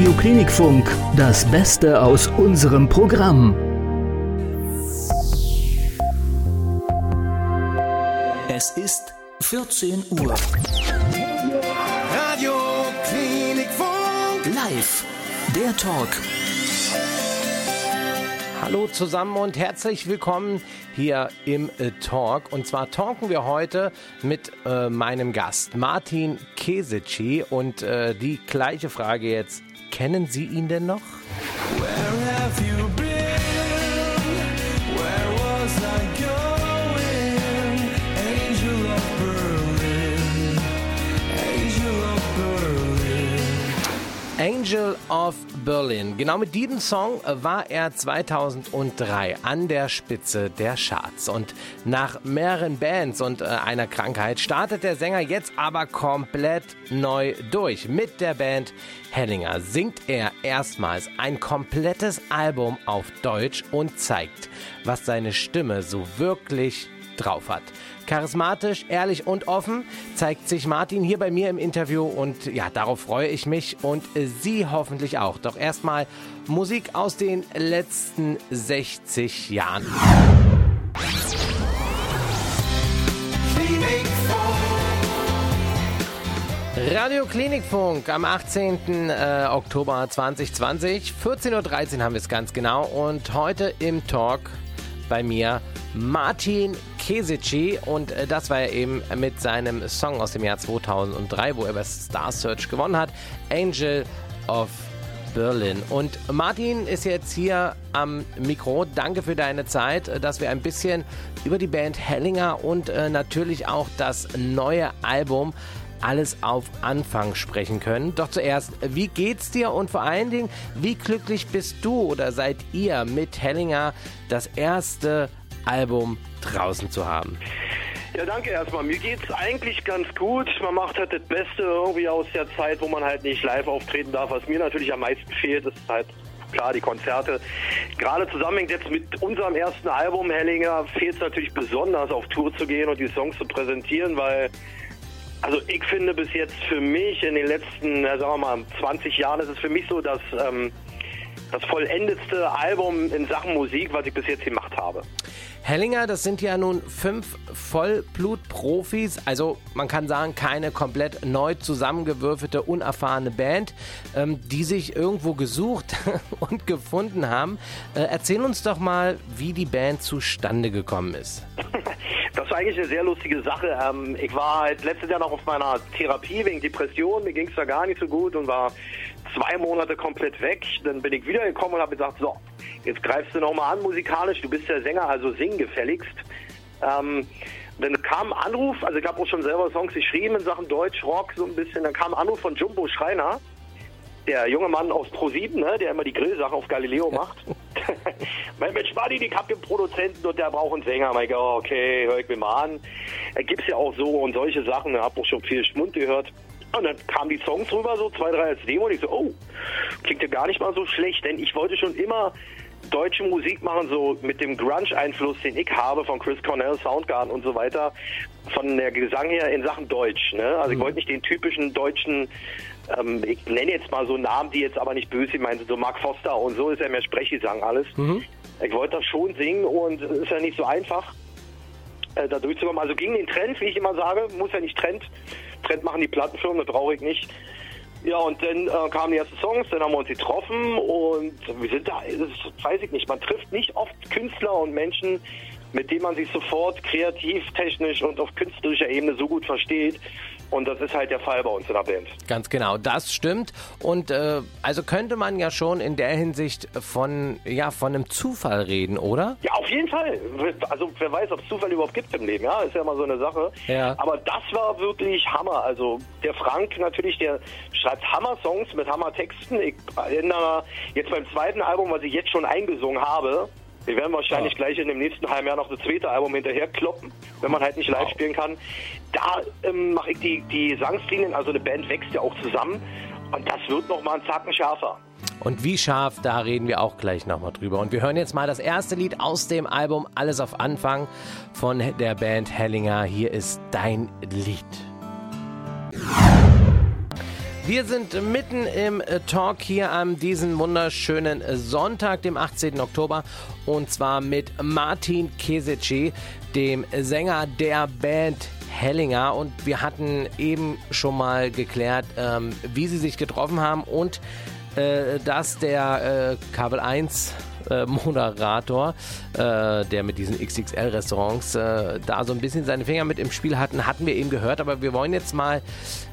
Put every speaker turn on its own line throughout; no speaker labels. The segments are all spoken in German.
Radio Klinikfunk, das Beste aus unserem Programm. Es ist 14 Uhr.
Radio Klinikfunk.
Live. Der Talk
Hallo zusammen und herzlich willkommen hier im äh, Talk. Und zwar talken wir heute mit äh, meinem Gast Martin Kesici und äh, die gleiche Frage jetzt. Kennen Sie ihn denn noch?
Angel of Berlin.
Genau mit diesem Song war er 2003 an der Spitze der Charts. Und nach mehreren Bands und äh, einer Krankheit startet der Sänger jetzt aber komplett neu durch. Mit der Band Hellinger singt er erstmals ein komplettes Album auf Deutsch und zeigt, was seine Stimme so wirklich drauf hat. Charismatisch, ehrlich und offen zeigt sich Martin hier bei mir im Interview und ja, darauf freue ich mich und Sie hoffentlich auch. Doch erstmal Musik aus den letzten 60 Jahren. Radio Klinikfunk am 18. Äh, Oktober 2020, 14.13 Uhr haben wir es ganz genau und heute im Talk bei mir Martin Kesici und äh, das war er eben mit seinem Song aus dem Jahr 2003, wo er bei Star Search gewonnen hat, Angel of Berlin. Und Martin ist jetzt hier am Mikro. Danke für deine Zeit, äh, dass wir ein bisschen über die Band Hellinger und äh, natürlich auch das neue Album alles auf Anfang sprechen können. Doch zuerst, wie geht's dir und vor allen Dingen, wie glücklich bist du oder seid ihr mit Hellinger das erste Album draußen zu haben?
Ja, danke erstmal. Mir geht's eigentlich ganz gut. Man macht halt das Beste irgendwie aus der Zeit, wo man halt nicht live auftreten darf. Was mir natürlich am meisten fehlt, ist halt klar die Konzerte. Gerade zusammenhängt jetzt mit unserem ersten Album Hellinger fehlt es natürlich besonders auf Tour zu gehen und die Songs zu präsentieren, weil also ich finde bis jetzt für mich in den letzten, sagen wir mal, 20 Jahren ist es für mich so, dass ähm, das vollendetste Album in Sachen Musik, was ich bis jetzt gemacht habe.
Hellinger, das sind ja nun fünf Vollblut-Profis, also man kann sagen, keine komplett neu zusammengewürfelte, unerfahrene Band, ähm, die sich irgendwo gesucht und gefunden haben. Äh, erzähl uns doch mal, wie die Band zustande gekommen ist.
Das war eigentlich eine sehr lustige Sache. Ähm, ich war halt letztes Jahr noch auf meiner Therapie wegen Depression. Mir ging es da gar nicht so gut und war zwei Monate komplett weg. Dann bin ich wiedergekommen und habe gesagt, so, jetzt greifst du nochmal an musikalisch. Du bist der Sänger, also sing gefälligst. Ähm, dann kam ein Anruf, also ich habe auch schon selber Songs geschrieben in Sachen Deutsch, Rock so ein bisschen. Dann kam ein Anruf von Jumbo Schreiner, der junge Mann aus Pro7, ne, der immer die Grillsachen auf Galileo macht. mein Mensch, Martin, ich hab den Produzenten und der braucht einen Sänger. Ich oh, okay, hör ich mir mal an. Er gibt's ja auch so und solche Sachen. Ich hab auch schon viel Schmund gehört. Und dann kamen die Songs rüber, so zwei, drei als Demo. Und ich so, oh, klingt ja gar nicht mal so schlecht, denn ich wollte schon immer deutsche Musik machen, so mit dem Grunge-Einfluss, den ich habe von Chris Cornell, Soundgarden und so weiter, von der Gesang her in Sachen Deutsch. Ne? Also ich wollte nicht den typischen deutschen, ähm, ich nenne jetzt mal so Namen, die jetzt aber nicht böse meinen, so Mark Foster und so ist ja mehr Sprechgesang alles. Ich wollte das schon singen und es ist ja nicht so einfach, äh, da durchzukommen. Also gegen den Trend, wie ich immer sage, muss ja nicht Trend. Trend machen die Plattenfirmen, das brauche ich nicht. Ja, und dann äh, kamen die ersten Songs, dann haben wir uns getroffen und wir sind da, das weiß ich nicht, man trifft nicht oft Künstler und Menschen, mit denen man sich sofort kreativ, technisch und auf künstlerischer Ebene so gut versteht. Und das ist halt der Fall bei uns in der Band.
Ganz genau, das stimmt. Und äh, also könnte man ja schon in der Hinsicht von, ja, von einem Zufall reden, oder?
Ja, auf jeden Fall. Also wer weiß, ob es Zufall überhaupt gibt im Leben, ja, ist ja mal so eine Sache.
Ja.
Aber das war wirklich Hammer. Also der Frank natürlich, der schreibt Hammer-Songs mit Hammer-Texten. Ich erinnere jetzt beim zweiten Album, was ich jetzt schon eingesungen habe, wir werden wahrscheinlich
Ja.
gleich in dem nächsten halben Jahr noch das zweite Album hinterher kloppen, wenn man halt nicht live
Wow.
spielen kann. Da ähm, mache ich die, die Sangslinien, also eine Band wächst ja auch zusammen und das wird noch mal einen Zacken schärfer.
Und wie scharf, da reden wir auch gleich nochmal drüber. Und wir hören jetzt mal das erste Lied aus dem Album Alles auf Anfang von der Band Hellinger. Hier ist dein Lied. Wir sind mitten im äh, Talk hier an diesem wunderschönen äh, Sonntag, dem 18. Oktober. Und zwar mit Martin Kesici, dem Sänger der Band Hellinger. Und wir hatten eben schon mal geklärt, ähm, wie sie sich getroffen haben und äh, dass der äh, Kabel 1 äh, Moderator, äh, der mit diesen XXL-Restaurants äh, da so ein bisschen seine Finger mit im Spiel hatten, hatten wir eben gehört. Aber wir wollen jetzt mal,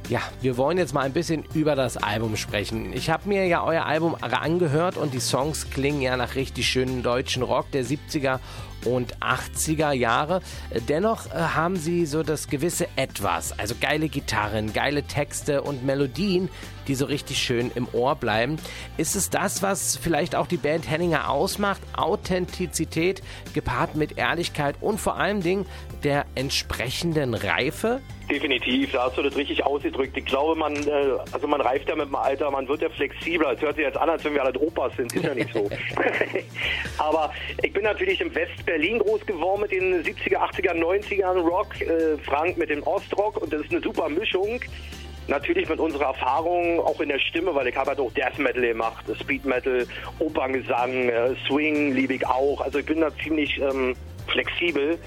ja, wir wollen jetzt mal ein bisschen über das Album sprechen. Ich habe mir ja euer Album angehört und die Songs klingen ja nach richtig schönen deutschen Rock der 70er und 80er Jahre. Dennoch äh, haben sie so das gewisse Etwas, also geile Gitarren, geile Texte und Melodien, die so richtig schön im Ohr bleiben. Ist es das, was vielleicht auch die Band Henninger ausmacht? Authentizität gepaart mit Ehrlichkeit und vor allen Dingen der entsprechenden Reife?
Definitiv, da hast du das richtig ausgedrückt. Ich glaube, man, äh, also man reift ja mit dem Alter, man wird ja flexibler. Es hört sich jetzt an, als wenn wir alle Opas sind, ist ja nicht so. Aber ich bin natürlich im West-Berlin groß geworden mit den 70er, 80er, 90ern Rock, äh, Frank mit dem Ostrock und das ist eine super Mischung. Natürlich mit unserer Erfahrung auch in der Stimme, weil ich habe halt auch Death Metal gemacht, Speed Metal, Operngesang, äh, Swing liebe ich auch. Also ich bin da ziemlich ähm, flexibel.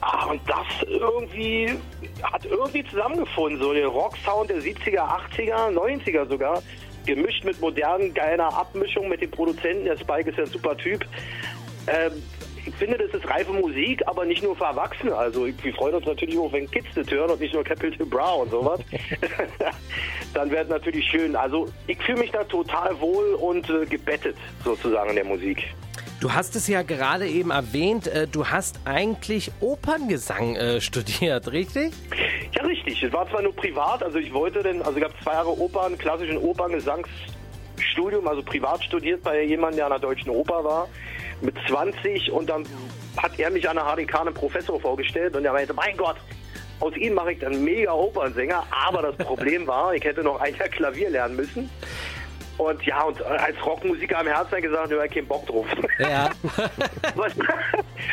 Ah, und das irgendwie hat irgendwie zusammengefunden, so der Rocksound der 70er, 80er, 90er sogar, gemischt mit modernen, geiler Abmischung mit dem Produzenten, der Spike ist ja ein super Typ. Ähm, finde, das ist reife Musik, aber nicht nur für Erwachsene. Also wir freuen uns natürlich auch, wenn Kids das hören und nicht nur Capitol Bra und sowas. Dann wäre es natürlich schön. Also ich fühle mich da total wohl und äh, gebettet sozusagen in der Musik.
Du hast es ja gerade eben erwähnt, äh, du hast eigentlich Operngesang äh, studiert, richtig?
Ja, richtig. Es war zwar nur privat, also ich wollte denn, also ich habe zwei Jahre Opern, klassischen Operngesangsstudium, also privat studiert bei jemandem, der an der Deutschen Oper war, mit 20 und dann hat er mich an der HDK einem Professor vorgestellt und er meinte, mein Gott, aus ihm mache ich dann mega Opernsänger, aber das Problem war, ich hätte noch ein Jahr Klavier lernen müssen. Und ja, und als Rockmusiker am Herzen gesagt, ich habe keinen Bock drauf.
Ja.
Was,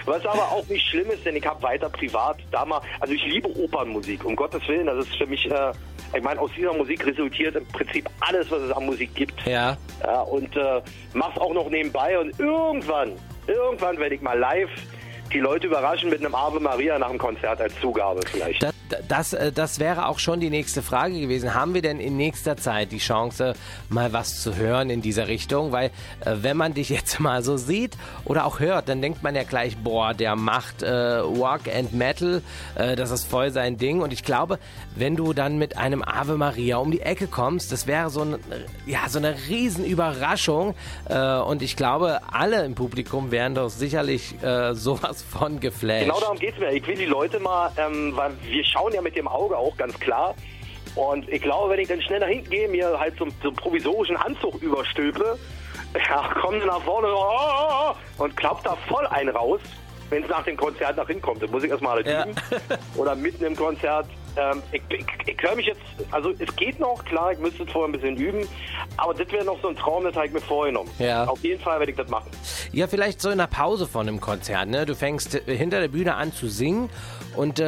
was aber auch nicht schlimm ist, denn ich habe weiter privat damals, also ich liebe Opernmusik, um Gottes Willen, das ist für mich, äh, ich meine, aus dieser Musik resultiert im Prinzip alles, was es an Musik gibt.
Ja.
Ja, und äh, mach's auch noch nebenbei und irgendwann, irgendwann werde ich mal live die Leute überraschen mit einem Ave Maria nach dem Konzert als Zugabe vielleicht.
Das, das, äh, das wäre auch schon die nächste Frage gewesen. Haben wir denn in nächster Zeit die Chance, mal was zu hören in dieser Richtung? Weil äh, wenn man dich jetzt mal so sieht oder auch hört, dann denkt man ja gleich, boah, der macht äh, Rock and Metal, äh, das ist voll sein Ding. Und ich glaube, wenn du dann mit einem Ave Maria um die Ecke kommst, das wäre so, ein, ja, so eine Riesenüberraschung. Äh, und ich glaube, alle im Publikum wären doch sicherlich äh, sowas von geflasht.
Genau darum geht's mir. Ich will die Leute mal, ähm, weil wir schauen ja mit dem Auge auch ganz klar. Und ich glaube, wenn ich dann schnell nach hinten gehe, mir halt so, so einen provisorischen Anzug überstülpe, ja, sie nach vorne oh, und klappt da voll ein raus, wenn es nach dem Konzert nach hinten kommt. Dann muss ich erstmal alles
Ja.
üben. Oder mitten im Konzert. Ähm, ich ich, ich höre mich jetzt, also es geht noch, klar, ich müsste es vorher ein bisschen üben, aber das wäre noch so ein Traum, das habe ich mir vorgenommen.
Ja.
Auf jeden Fall werde ich das machen.
Ja, vielleicht so in der Pause von einem Konzert, ne? Du fängst hinter der Bühne an zu singen und äh,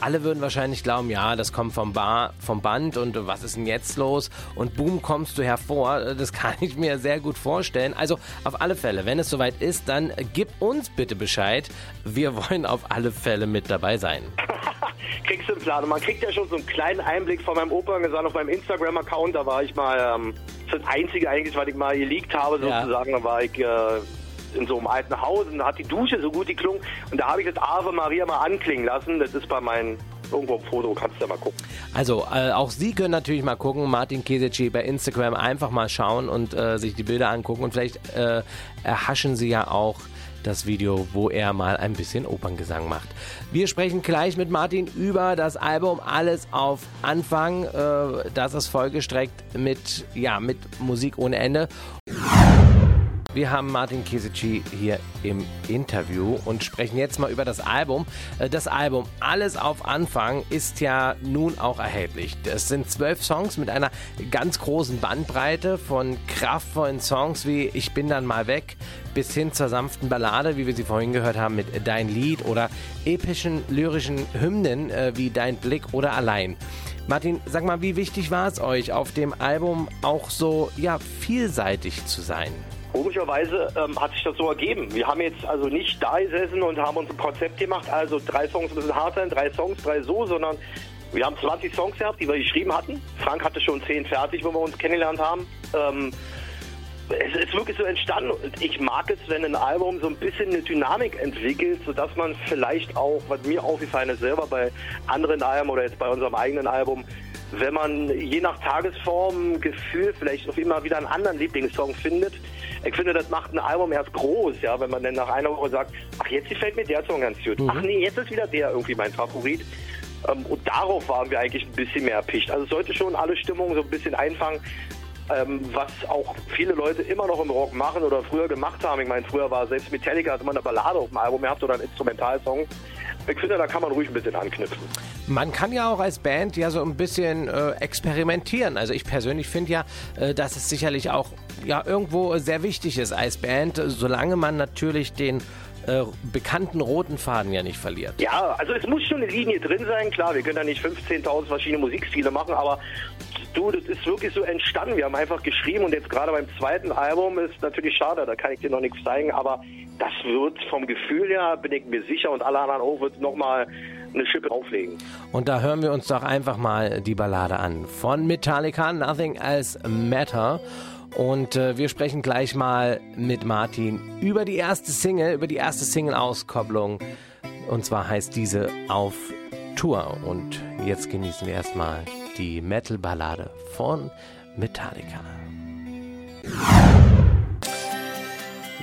alle würden wahrscheinlich glauben, ja, das kommt vom, Bar, vom Band und äh, was ist denn jetzt los? Und boom, kommst du hervor. Äh, Das kann ich mir sehr gut vorstellen. Also auf alle Fälle, wenn es soweit ist, dann gib uns bitte Bescheid. Wir wollen auf alle Fälle mit dabei sein.
kriegst du einen Plan. Und man kriegt ja schon so einen kleinen Einblick von meinem Operngesang auf meinem Instagram-Account. Da war ich mal, ähm, das Einzige eigentlich, was ich mal geleakt habe,
Ja.
sozusagen. Da war ich äh, in so einem alten Haus und da hat die Dusche so gut geklungen. Und da habe ich das Ave Maria mal anklingen lassen. Das ist bei meinen, irgendwo im Foto, kannst du ja mal gucken.
Also, äh, auch Sie können natürlich mal gucken, Martin Kesici bei Instagram einfach mal schauen und äh, sich die Bilder angucken und vielleicht äh, erhaschen Sie ja auch das Video, wo er mal ein bisschen Operngesang macht. Wir sprechen gleich mit Martin über das Album Alles auf Anfang. Äh, das ist vollgestreckt mit, ja, mit Musik ohne Ende. Wir haben Martin Kisici hier im Interview und sprechen jetzt mal über das Album. Äh, Das Album Alles auf Anfang ist ja nun auch erhältlich. Es sind zwölf Songs mit einer ganz großen Bandbreite von kraftvollen Songs wie Ich bin dann mal weg bis hin zur sanften Ballade, wie wir sie vorhin gehört haben mit Dein Lied oder epischen lyrischen Hymnen äh, wie Dein Blick oder Allein. Martin, sag mal, wie wichtig war es euch, auf dem Album auch so ja, vielseitig zu sein?
Komischerweise ähm, hat sich das so ergeben. Wir haben jetzt also nicht da gesessen und haben uns ein Konzept gemacht, also drei Songs müssen hart sein, drei Songs, drei so, sondern wir haben 20 Songs gehabt, die wir geschrieben hatten. Frank hatte schon 10 fertig, wo wir uns kennengelernt haben. Ähm, es ist wirklich so entstanden. Und ich mag es, wenn ein Album so ein bisschen eine Dynamik entwickelt, sodass man vielleicht auch, was mir aufgefallen ist, selber bei anderen Alben oder jetzt bei unserem eigenen Album, wenn man je nach Tagesform, Gefühl vielleicht auf immer wieder einen anderen Lieblingssong findet. Ich finde, das macht ein Album erst groß, ja, wenn man dann nach einer Woche sagt, ach, jetzt gefällt mir der Song ganz gut. Ach nee, jetzt ist wieder der irgendwie mein Favorit. Ähm, und darauf waren wir eigentlich ein bisschen mehr erpicht. Also sollte schon alle Stimmungen so ein bisschen einfangen, ähm, was auch viele Leute immer noch im Rock machen oder früher gemacht haben. Ich meine, früher war selbst Metallica, hat man eine Ballade auf dem Album gehabt oder einen Instrumentalsong. Ich finde, da kann man ruhig ein bisschen anknüpfen.
Man kann ja auch als Band ja so ein bisschen äh, experimentieren. Also ich persönlich finde ja, äh, dass es sicherlich auch ja irgendwo sehr wichtig ist als Band, solange man natürlich den äh, bekannten roten Faden ja nicht verliert.
Ja, also es muss schon eine Linie drin sein. Klar, wir können da nicht 15.000 verschiedene Musikstile machen, aber du, das ist wirklich so entstanden. Wir haben einfach geschrieben und jetzt gerade beim zweiten Album ist natürlich schade, da kann ich dir noch nichts zeigen, aber das wird vom Gefühl her, bin ich mir sicher und alle anderen auch, wird nochmal eine Schippe auflegen.
Und da hören wir uns doch einfach mal die Ballade an. Von Metallica, Nothing Else Matter. Und äh, wir sprechen gleich mal mit Martin über die erste Single, über die erste Single-Auskopplung. Und zwar heißt diese Auf Tour. Und jetzt genießen wir erstmal die Metal-Ballade von Metallica.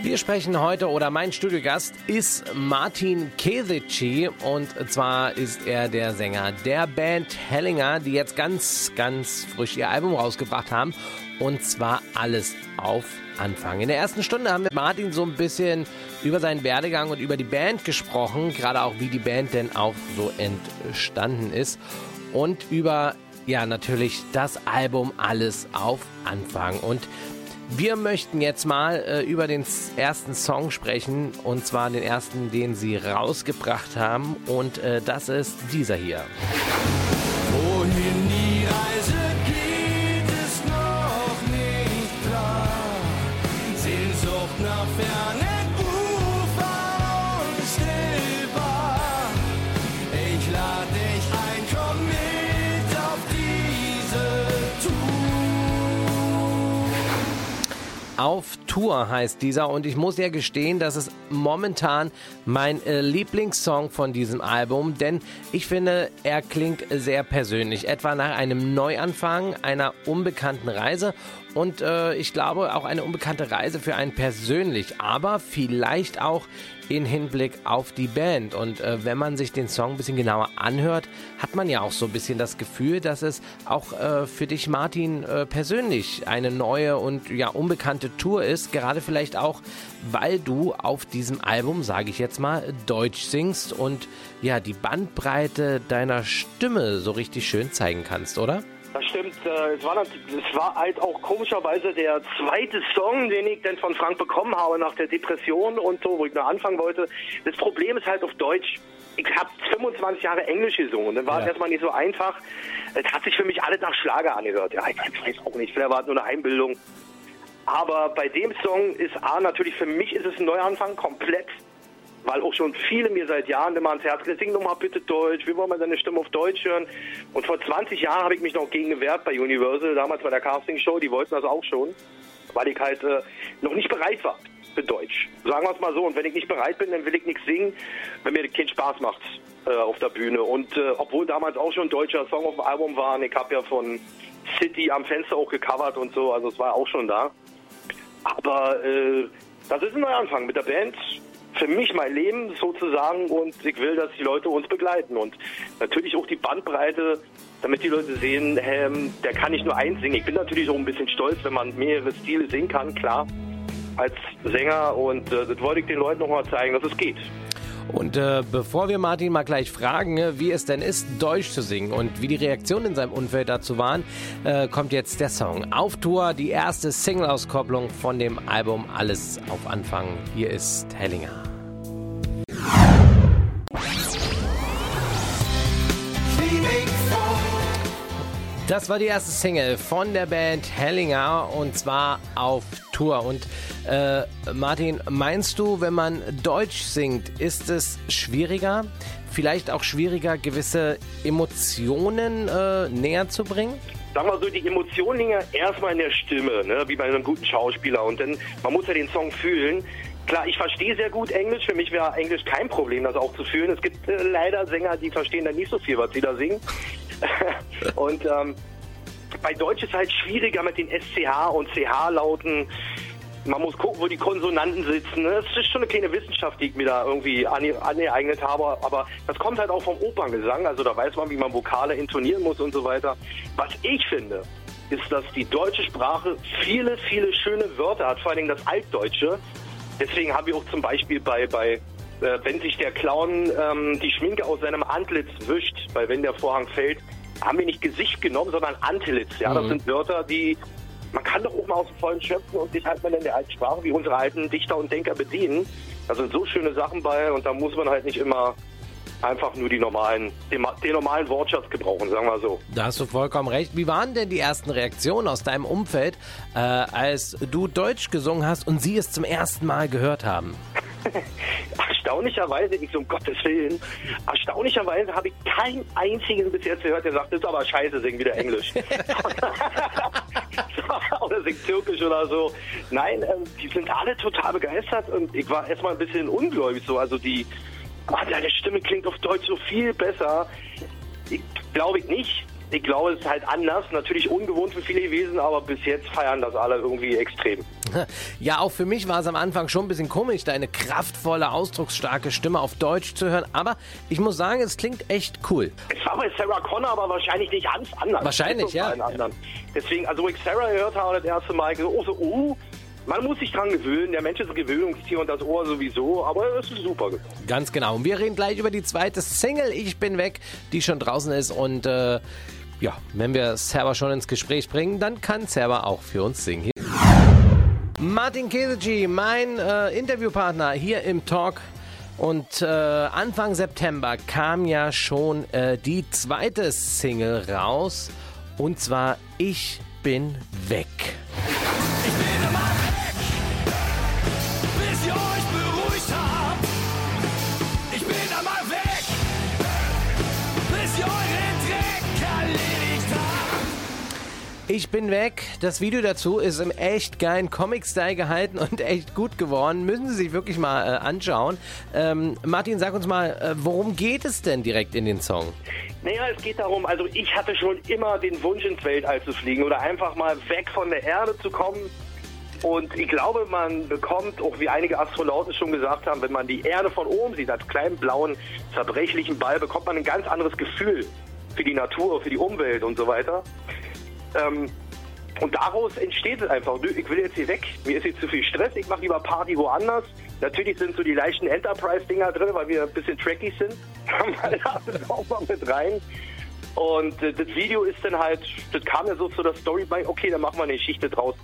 Wir sprechen heute oder mein Studiogast ist Martin Kesici und zwar ist er der Sänger der Band Hellinger, die jetzt ganz, ganz frisch ihr Album rausgebracht haben und zwar alles auf Anfang. In der ersten Stunde haben wir Martin so ein bisschen über seinen Werdegang und über die Band gesprochen, gerade auch wie die Band denn auch so entstanden ist und über ja natürlich das Album alles auf Anfang und wir möchten jetzt mal äh, über den ersten Song sprechen und zwar den ersten, den sie rausgebracht haben und äh, das ist dieser hier.
Tour
heißt dieser und ich muss ja gestehen, das ist momentan mein äh, Lieblingssong von diesem Album, denn ich finde, er klingt sehr persönlich, etwa nach einem Neuanfang einer unbekannten Reise und äh, ich glaube auch eine unbekannte Reise für einen persönlich, aber vielleicht auch in Hinblick auf die Band. Und äh, wenn man sich den Song ein bisschen genauer anhört, hat man ja auch so ein bisschen das Gefühl, dass es auch äh, für dich, Martin, äh, persönlich eine neue und ja unbekannte Tour ist. Gerade vielleicht auch, weil du auf diesem Album, sage ich jetzt mal, Deutsch singst und ja die Bandbreite deiner Stimme so richtig schön zeigen kannst, oder?
Das stimmt. Äh, es, war, es war halt auch komischerweise der zweite Song, den ich dann von Frank bekommen habe nach der Depression und so, wo ich noch anfangen wollte. Das Problem ist halt auf Deutsch. Ich habe 25 Jahre Englisch gesungen und dann war
Ja.
es erstmal nicht so einfach. Es hat sich für mich alles nach Schlager angehört. Ja, ich weiß auch nicht, vielleicht war es nur eine Einbildung. Aber bei dem Song ist A, natürlich für mich ist es ein Neuanfang, komplett. Weil auch schon viele mir seit Jahren immer ans Herz gelegt, sing doch mal bitte Deutsch, wir wollen mal deine Stimme auf Deutsch hören. Und vor 20 Jahren habe ich mich noch gegen gewehrt bei Universal, damals bei der Castingshow, die wollten das auch schon, weil ich halt äh, noch nicht bereit war für Deutsch. Sagen wir es mal so, und wenn ich nicht bereit bin, dann will ich nichts singen, wenn mir keinen Spaß macht äh, auf der Bühne. Und äh, obwohl damals auch schon ein deutscher Song auf dem Album war, ich habe ja von City am Fenster auch gecovert und so, also es war auch schon da. Aber äh, das ist ein Neuanfang mit der Band. Für mich mein Leben sozusagen und ich will, dass die Leute uns begleiten und natürlich auch die Bandbreite, damit die Leute sehen, ähm, der kann nicht nur eins singen. Ich bin natürlich auch ein bisschen stolz, wenn man mehrere Stile singen kann, klar, als Sänger und äh, das wollte ich den Leuten noch mal zeigen, dass es geht.
Und äh, bevor wir Martin mal gleich fragen, äh, wie es denn ist, Deutsch zu singen und wie die Reaktionen in seinem Umfeld dazu waren, äh, kommt jetzt der Song. Auf Tour, die erste Single-Auskopplung von dem Album Alles auf Anfang. Hier ist Hellinger. Das war die erste Single von der Band Hellinger und zwar auf Tour. Und äh, Martin, meinst du, wenn man Deutsch singt, ist es schwieriger, vielleicht auch schwieriger, gewisse Emotionen äh, näher zu bringen?
Sag mal so, die Emotionen liegen ja erstmal in der Stimme, ne? wie bei einem guten Schauspieler. Und dann, man muss ja den Song fühlen. Klar, ich verstehe sehr gut Englisch. Für mich wäre Englisch kein Problem, das auch zu fühlen. Es gibt äh, leider Sänger, die verstehen dann nicht so viel, was sie da singen. und ähm, bei Deutsch ist halt schwieriger mit den SCH und CH-Lauten. Man muss gucken, wo die Konsonanten sitzen. Das ist schon eine kleine Wissenschaft, die ich mir da irgendwie ange angeeignet habe. Aber das kommt halt auch vom Operngesang. Also da weiß man, wie man Vokale intonieren muss und so weiter. Was ich finde, ist, dass die deutsche Sprache viele, viele schöne Wörter hat, vor allem das Altdeutsche. Deswegen haben wir auch zum Beispiel bei, bei äh, wenn sich der Clown ähm, die Schminke aus seinem Antlitz wischt, weil wenn der Vorhang fällt, haben wir nicht Gesicht genommen, sondern Antlitz. Ja, das
Mhm.
sind Wörter, die man kann doch auch mal aus dem Vollen schöpfen und sich halt mal in der alten Sprache wie unsere alten Dichter und Denker bedienen. Da sind so schöne Sachen bei und da muss man halt nicht immer einfach nur die normalen, den, den normalen Wortschatz gebrauchen, sagen wir so.
Da hast du vollkommen recht. Wie waren denn die ersten Reaktionen aus deinem Umfeld, äh, als du Deutsch gesungen hast und sie es zum ersten Mal gehört haben?
Erstaunlicherweise, ich so um Gottes Willen, erstaunlicherweise habe ich keinen einzigen bis jetzt gehört, der sagt, das ist aber scheiße, sing wieder Englisch. oder sing Türkisch oder so. Nein, ähm, die sind alle total begeistert und ich war erstmal ein bisschen ungläubig so. Also die, ah, deine Stimme klingt auf Deutsch so viel besser. Ich glaube ich nicht. Ich glaube, es ist halt anders. Natürlich ungewohnt für viele gewesen, aber bis jetzt feiern das alle irgendwie extrem.
Ja, auch für mich war es am Anfang schon ein bisschen komisch, deine kraftvolle, ausdrucksstarke Stimme auf Deutsch zu hören. Aber ich muss sagen, es klingt echt cool.
Es war bei Sarah Connor aber wahrscheinlich nicht ganz anders.
Wahrscheinlich, ja.
Deswegen, also wo ich Sarah gehört habe das erste Mal, ich so, oh, so, oh, man muss sich dran gewöhnen. Der Mensch ist ein Gewöhnungstier und das Ohr sowieso, aber es ist super.
Ganz genau. Und wir reden gleich über die zweite Single, Ich bin weg, die schon draußen ist. Und äh, ja, wenn wir Server schon ins Gespräch bringen, dann kann Server auch für uns singen. Martin Kesici, mein äh, Interviewpartner hier im Talk. Und äh, Anfang September kam ja schon äh, die zweite Single raus. Und zwar Ich bin weg.
Ich bin weg.
Das Video dazu ist im echt geilen Comic-Style gehalten und echt gut geworden. Müssen Sie sich wirklich mal äh, anschauen. Ähm, Martin, sag uns mal, äh, worum geht es denn direkt in den Song?
Naja, es geht darum, also ich hatte schon immer den Wunsch ins Weltall zu fliegen oder einfach mal weg von der Erde zu kommen. Und ich glaube, man bekommt, auch wie einige Astronauten schon gesagt haben, wenn man die Erde von oben sieht, als kleinen blauen, zerbrechlichen Ball, bekommt man ein ganz anderes Gefühl für die Natur, für die Umwelt und so weiter. Ähm, und daraus entsteht es einfach. Nö, Ich will jetzt hier weg. Mir ist jetzt zu viel Stress. Ich mache lieber Party woanders. Natürlich sind so die leichten Enterprise-Dinger drin, weil wir ein bisschen tracky sind. Da auch mal mit rein. Und äh, das Video ist dann halt, das kam ja so zu der Story bei, okay, dann machen wir eine Geschichte draus,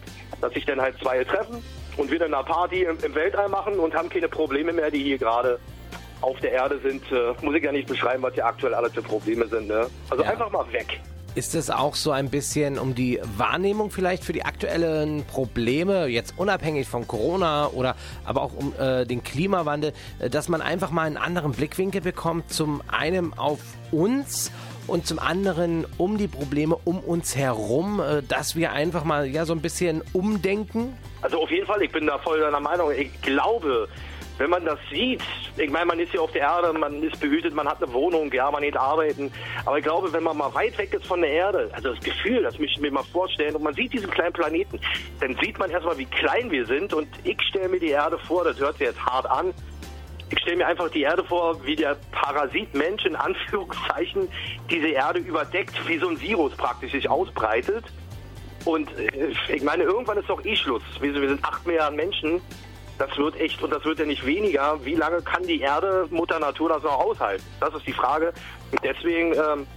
dass sich dann halt zwei treffen und wir dann eine Party im, im Weltall machen und haben keine Probleme mehr, die hier gerade auf der Erde sind. Äh, muss ich ja nicht beschreiben, was hier aktuell alles für Probleme sind. Ne? Also
Ja.
einfach mal weg.
Ist es auch so ein bisschen um die Wahrnehmung vielleicht für die aktuellen Probleme, jetzt unabhängig von Corona oder aber auch um äh, den Klimawandel, äh, dass man einfach mal einen anderen Blickwinkel bekommt, zum einen auf uns und zum anderen um die Probleme um uns herum, äh, dass wir einfach mal ja so ein bisschen umdenken?
Also auf jeden Fall, ich bin da voll deiner Meinung. Ich glaube, wenn man das sieht, ich meine, man ist hier auf der Erde, man ist behütet, man hat eine Wohnung, ja, man geht arbeiten. Aber ich glaube, wenn man mal weit weg ist von der Erde, also das Gefühl, das möchte ich mir mal vorstellen, und man sieht diesen kleinen Planeten, dann sieht man erstmal, wie klein wir sind. Und ich stelle mir die Erde vor, das hört sich jetzt hart an, ich stelle mir einfach die Erde vor, wie der Parasit Mensch in Anführungszeichen diese Erde überdeckt, wie so ein Virus praktisch sich ausbreitet. Und äh, ich meine, irgendwann ist doch eh Schluss. Wir sind, wir sind acht Milliarden Menschen. Das wird echt, und das wird ja nicht weniger. Wie lange kann die Erde, Mutter Natur, das noch aushalten? Das ist die Frage. Und deswegen ähm,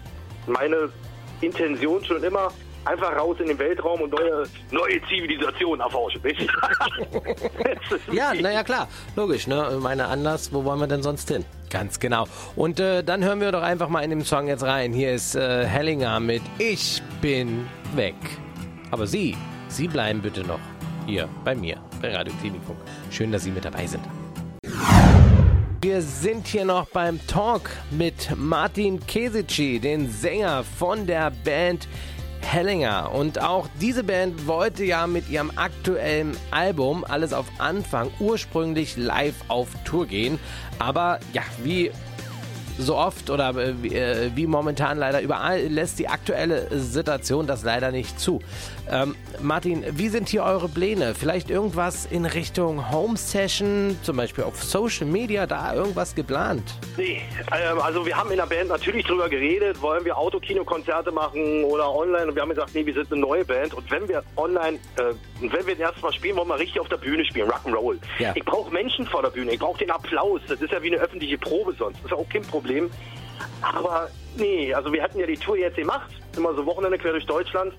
meine Intention schon immer, einfach raus in den Weltraum und neue, neue Zivilisationen erforschen.
Ja, naja, klar. Logisch, ne? Meine anders, wo wollen wir denn sonst hin? Ganz genau. Und äh, dann hören wir doch einfach mal in dem Song jetzt rein. Hier ist äh, Hellinger mit Ich bin weg. Aber Sie, Sie bleiben bitte noch hier bei mir, bei Radio Klinikfunk. Schön, dass Sie mit dabei sind. Wir sind hier noch beim Talk mit Martin Kesici, den Sänger von der Band Hellinger. Und auch diese Band wollte ja mit ihrem aktuellen Album Alles auf Anfang ursprünglich live auf Tour gehen. Aber ja, wie so oft oder äh, wie, äh, wie momentan leider überall lässt die aktuelle Situation das leider nicht zu. Ähm, Martin, wie sind hier eure Pläne? Vielleicht irgendwas in Richtung Home Session, zum Beispiel auf Social Media, da irgendwas geplant?
Nee, ähm, also wir haben in der Band natürlich drüber geredet, wollen wir Autokino-Konzerte machen oder online und wir haben gesagt, nee, wir sind eine neue Band und wenn wir online, äh, wenn wir das erste Mal spielen, wollen wir richtig auf der Bühne spielen, Rock'n'Roll.
Ja.
Ich brauche Menschen vor der Bühne, ich brauche den Applaus, das ist ja wie eine öffentliche Probe sonst, das ist auch kein Problem. Aber nee, also wir hatten ja die Tour jetzt gemacht, immer so Wochenende quer durch Deutschland.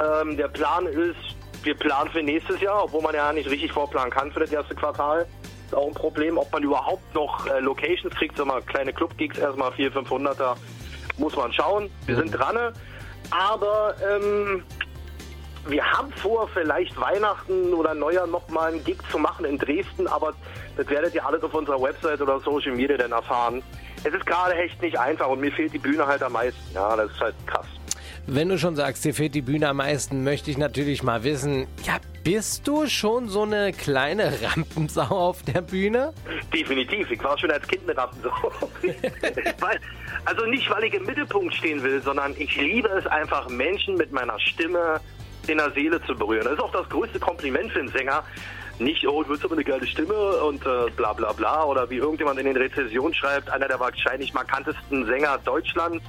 Ähm, der Plan ist, wir planen für nächstes Jahr, obwohl man ja nicht richtig vorplanen kann für das erste Quartal. Ist auch ein Problem, ob man überhaupt noch äh, Locations kriegt, so mal kleine Club-Gigs, erstmal 400, 500er, muss man schauen. Wir sind dran, aber ähm, wir haben vor, vielleicht Weihnachten oder Neujahr nochmal einen Gig zu machen in Dresden, aber das werdet ihr alles auf unserer Website oder Social Media dann erfahren. Es ist gerade echt nicht einfach und mir fehlt die Bühne halt am meisten. Ja, das ist halt krass.
Wenn du schon sagst, dir fehlt die Bühne am meisten, möchte ich natürlich mal wissen, ja, bist du schon so eine kleine Rampensau auf der Bühne?
Definitiv. Ich war schon als Kind eine Rampensau. weil, also nicht, weil ich im Mittelpunkt stehen will, sondern ich liebe es einfach, Menschen mit meiner Stimme in der Seele zu berühren. Das ist auch das größte Kompliment für einen Sänger. Nicht, oh, du hast aber eine geile Stimme und äh, bla bla bla. Oder wie irgendjemand in den Rezensionen schreibt, einer der wahrscheinlich markantesten Sänger Deutschlands.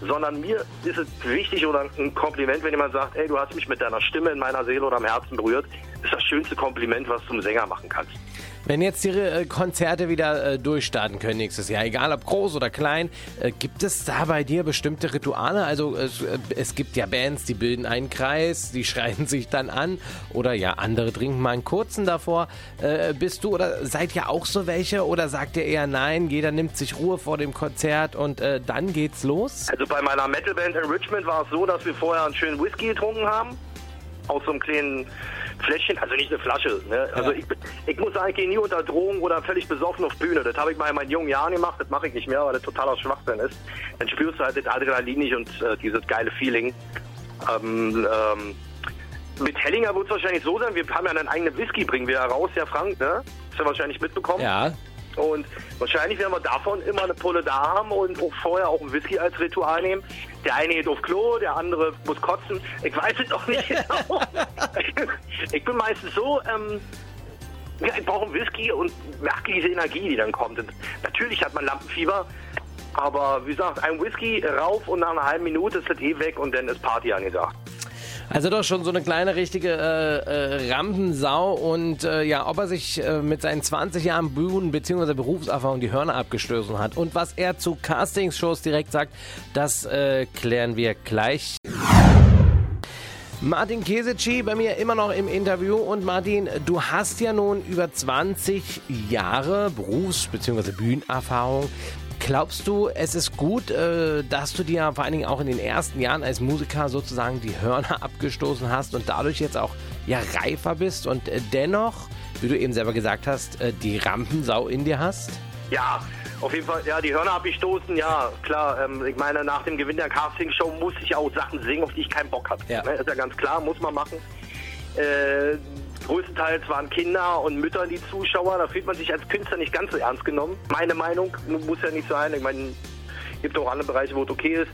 Sondern mir ist es wichtig oder ein Kompliment, wenn jemand sagt, ey, du hast mich mit deiner Stimme in meiner Seele oder am Herzen berührt. Das ist das schönste Kompliment, was du einem Sänger machen kannst.
Wenn jetzt die äh, Konzerte wieder äh, durchstarten können nächstes Jahr, egal ob groß oder klein, äh, gibt es da bei dir bestimmte Rituale? Also es, gibt ja Bands, die bilden einen Kreis, die schreien sich dann an oder ja, andere trinken mal einen kurzen davor. Bist du oder seid ihr auch so welche oder sagt ihr eher nein, jeder nimmt sich Ruhe vor dem Konzert und dann geht's los?
Also bei meiner Metalband in Richmond war es so, dass wir vorher einen schönen Whisky getrunken haben. Aus so einem kleinen Fläschchen, also nicht eine Flasche. Ne? Also
Ja.
ich, ich muss sagen, ich gehe nie unter Drogen oder völlig besoffen auf Bühne. Das habe ich mal in meinen jungen Jahren gemacht, das mache ich nicht mehr, weil das totaler Schwachsinn ist. Dann spürst du halt das Adrenalin nicht und äh, dieses geile Feeling. Ähm, ähm, mit Hellinger wird es wahrscheinlich so sein, wir haben ja einen eigenen Whisky, bringen wir ja raus, der Frank, ne? Hast du wahrscheinlich mitbekommen.
Ja,
Und wahrscheinlich werden wir davon immer eine Pulle da haben und auch vorher auch einen Whisky als Ritual nehmen. Der eine geht auf Klo, der andere muss kotzen. Ich weiß es auch nicht genau. ich bin meistens so, ähm, ja, ich brauche einen Whisky und merke diese Energie, die dann kommt. Und natürlich hat man Lampenfieber, aber wie gesagt, ein Whisky rauf und nach einer halben Minute ist das eh weg und dann ist Party angesagt.
Also doch schon so eine kleine richtige äh, äh, Rampensau und äh, ja, ob er sich äh, mit seinen 20 Jahren Bühnen- bzw. Berufserfahrung die Hörner abgestoßen hat und was er zu Castingshows direkt sagt, das äh, klären wir gleich. Martin Kesici bei mir immer noch im Interview und Martin, du hast ja nun über 20 Jahre Berufs- bzw. Bühnenerfahrung. Glaubst du, es ist gut, äh, dass du dir vor allen Dingen auch in den ersten Jahren als Musiker sozusagen die Hörner abgestoßen hast und dadurch jetzt auch ja reifer bist und äh, dennoch, wie du eben selber gesagt hast, äh, die Rampensau in dir hast?
Ja, auf jeden Fall, ja, die Hörner abgestoßen, ja, klar. Ähm, ich meine, nach dem Gewinn der Castingshow muss ich auch Sachen singen, auf die ich keinen Bock hatte.
Ja.
Ne, ist ja ganz klar, muss man machen. Äh, größtenteils waren Kinder und Mütter die Zuschauer. Da fühlt man sich als Künstler nicht ganz so ernst genommen. Meine Meinung mu- muss ja nicht sein. Ich meine, gibt auch andere Bereiche, wo es okay ist.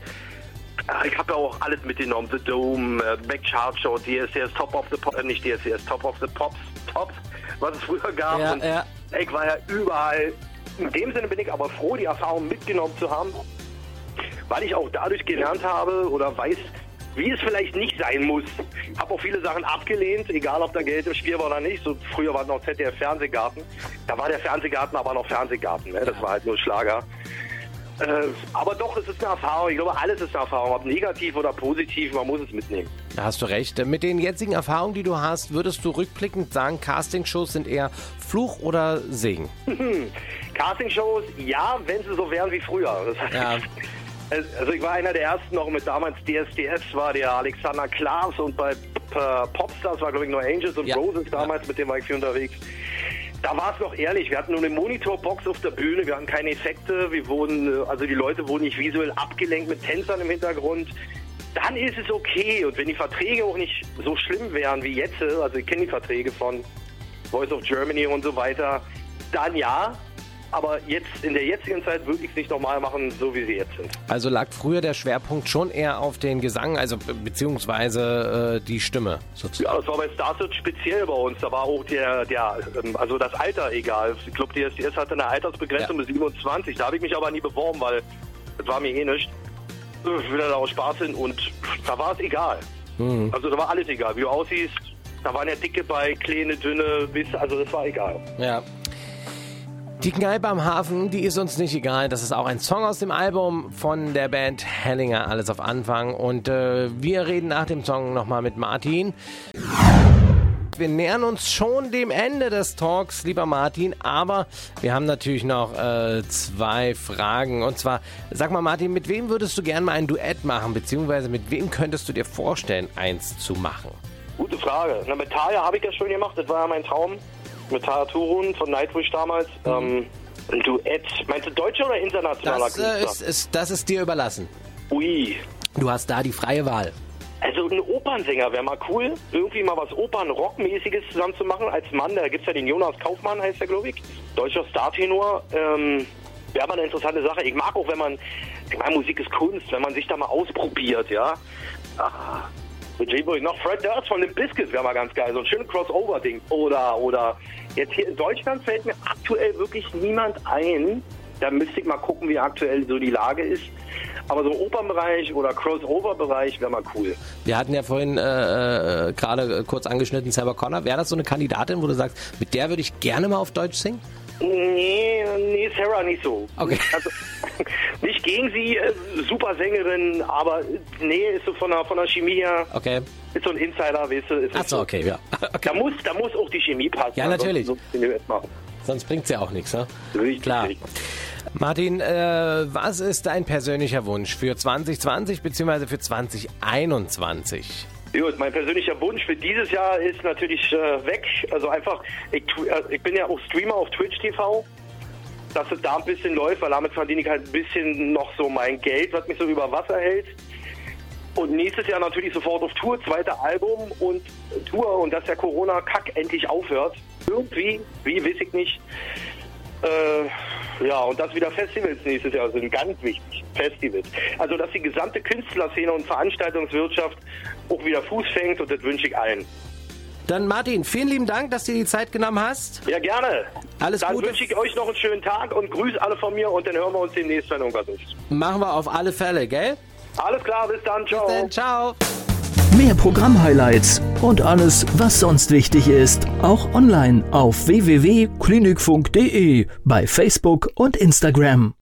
Ah, Ich habe ja auch alles mitgenommen. The Dome, äh, Back Chart Show, DSCS Top of the Pop, äh, nicht DSCS, Top of the Pops, Tops, was es früher gab.
Ja, ja.
Ich war ja überall. In dem Sinne bin ich aber froh, die Erfahrung mitgenommen zu haben, weil ich auch dadurch gelernt habe oder weiß, wie es vielleicht nicht sein muss. Habe auch viele Sachen abgelehnt, egal ob da Geld im Spiel war oder nicht. So früher war noch ZDF Fernsehgarten. Da war der Fernsehgarten aber noch Fernsehgarten. Ne? Das war halt nur Schlager. Äh, aber doch, es ist eine Erfahrung. Ich glaube, alles ist eine Erfahrung. Ob negativ oder positiv, man muss es mitnehmen.
Da hast du recht. Mit den jetzigen Erfahrungen, die du hast, würdest du rückblickend sagen, Castingshows sind eher Fluch oder Segen?
Castingshows, ja, wenn sie so wären wie früher. Das heißt,
Ja.
Also ich war einer der ersten noch mit damals DSDS, war der Alexander Klaas und bei Popstars war glaube ich nur Angels und
Ja.
Roses damals, mit dem war ich viel unterwegs. Da war es noch ehrlich, wir hatten nur eine Monitorbox auf der Bühne, wir hatten keine Effekte, wir wurden, äh, also die Leute wurden nicht visuell abgelenkt mit Tänzern im Hintergrund. Dann ist es okay und wenn die Verträge auch nicht so schlimm wären wie jetzt, also ich kenne die Verträge von Voice of Germany und so weiter, dann ja. Aber jetzt in der jetzigen Zeit würde ich es nicht normal machen, so wie sie jetzt sind.
Also lag früher der Schwerpunkt schon eher auf den Gesang, also be- beziehungsweise äh, die Stimme sozusagen.
Ja, das war bei Starset speziell bei uns. Da war auch der, der ähm, also das Alter egal. Ich glaube, DSDS hatte eine Altersbegrenzung
Ja.
bis 27. Da habe ich mich aber nie beworben, weil das war mir eh nicht. Ich will da aus Spaß hin und da war es egal.
Mhm.
Also da war alles egal, wie du aussiehst. Da waren ja dicke bei, kleine, dünne, bis, also das war egal.
Ja. Die Kneipe am Hafen, die ist uns nicht egal. Das ist auch ein Song aus dem Album von der Band Hellinger, alles auf Anfang. Und äh, wir reden nach dem Song nochmal mit Martin. Wir nähern uns schon dem Ende des Talks, lieber Martin, aber wir haben natürlich noch äh, zwei Fragen. Und zwar, sag mal Martin, mit wem würdest du gerne mal ein Duett machen, beziehungsweise mit wem könntest du dir vorstellen, eins zu machen?
Gute Frage. Na, mit Taya habe ich das schon gemacht. Das war ja mein Traum. Mit Taya Turun von Nightwish damals. Ähm, ein Duett. Meinst du deutscher oder internationaler
Das, äh,
Künstler?
ist, ist, das ist dir überlassen.
Ui.
Du hast da die freie Wahl.
Also ein Opernsänger wäre mal cool, irgendwie mal was Opern-Rock-mäßiges zusammen zu machen als Mann. Da gibt's ja den Jonas Kaufmann, heißt der, glaube ich. Deutscher Startenor. Ähm, wäre mal eine interessante Sache. Ich mag auch, wenn man, ich meine, Musik ist Kunst, wenn man sich da mal ausprobiert, ja. Ah, mit ich noch? Fred Durst von den Biscuits wäre mal ganz geil. So ein schönes Crossover-Ding. Oder, oder, jetzt hier in Deutschland fällt mir aktuell wirklich niemand ein. Da müsste ich mal gucken, wie aktuell so die Lage ist. Aber so Opernbereich oder Crossover-Bereich wäre mal cool.
Wir hatten ja vorhin äh, äh, gerade kurz angeschnitten Sarah Connor. Wäre das so eine Kandidatin, wo du sagst, mit der würde ich gerne mal auf Deutsch singen?
Nee, nee, Sarah nicht so.
Okay.
Also, nicht gegen sie, äh, super Sängerin, aber nee, ist so von der, von der Chemie her,
Okay.
ist so ein Insider, weißt du. Ist
Achso,
so.
okay, ja.
Da
Okay.
muss, da muss auch die Chemie passen.
Ja, natürlich.
ansonsten So nicht machen.
Sonst bringt es ja auch nichts, ne?
Richtig,
Klar. Martin, äh, was ist dein persönlicher Wunsch für 2020 bzw. für 2021?
Gut, mein persönlicher Wunsch für dieses Jahr ist natürlich äh, weg. Also einfach, ich, äh, ich bin ja auch Streamer auf Twitch TV. Dass es da ein bisschen läuft, weil damit verdiene ich halt ein bisschen noch so mein Geld, was mich so über Wasser hält. Und nächstes Jahr natürlich sofort auf Tour, zweiter Album und Tour und dass der Corona-Kack endlich aufhört. Irgendwie, wie, weiß ich nicht. Äh, ja, und dass wieder Festivals nächstes Jahr sind, ganz wichtig. Festivals. Also, dass die gesamte Künstlerszene und Veranstaltungswirtschaft auch wieder Fuß fängt und das wünsche ich allen.
Dann Martin, vielen lieben Dank, dass du dir die Zeit genommen hast.
Ja, gerne.
Alles
dann
Gute.
wünsche ich euch noch einen schönen Tag und grüße alle von mir und dann hören wir uns demnächst, wenn irgendwas ist.
Machen wir auf alle Fälle, gell?
Alles klar, bis dann, ciao.
Dann ciao.
Mehr Programm-Highlights und alles, was sonst wichtig ist, auch online auf www.klinikfunk.de, bei Facebook und Instagram.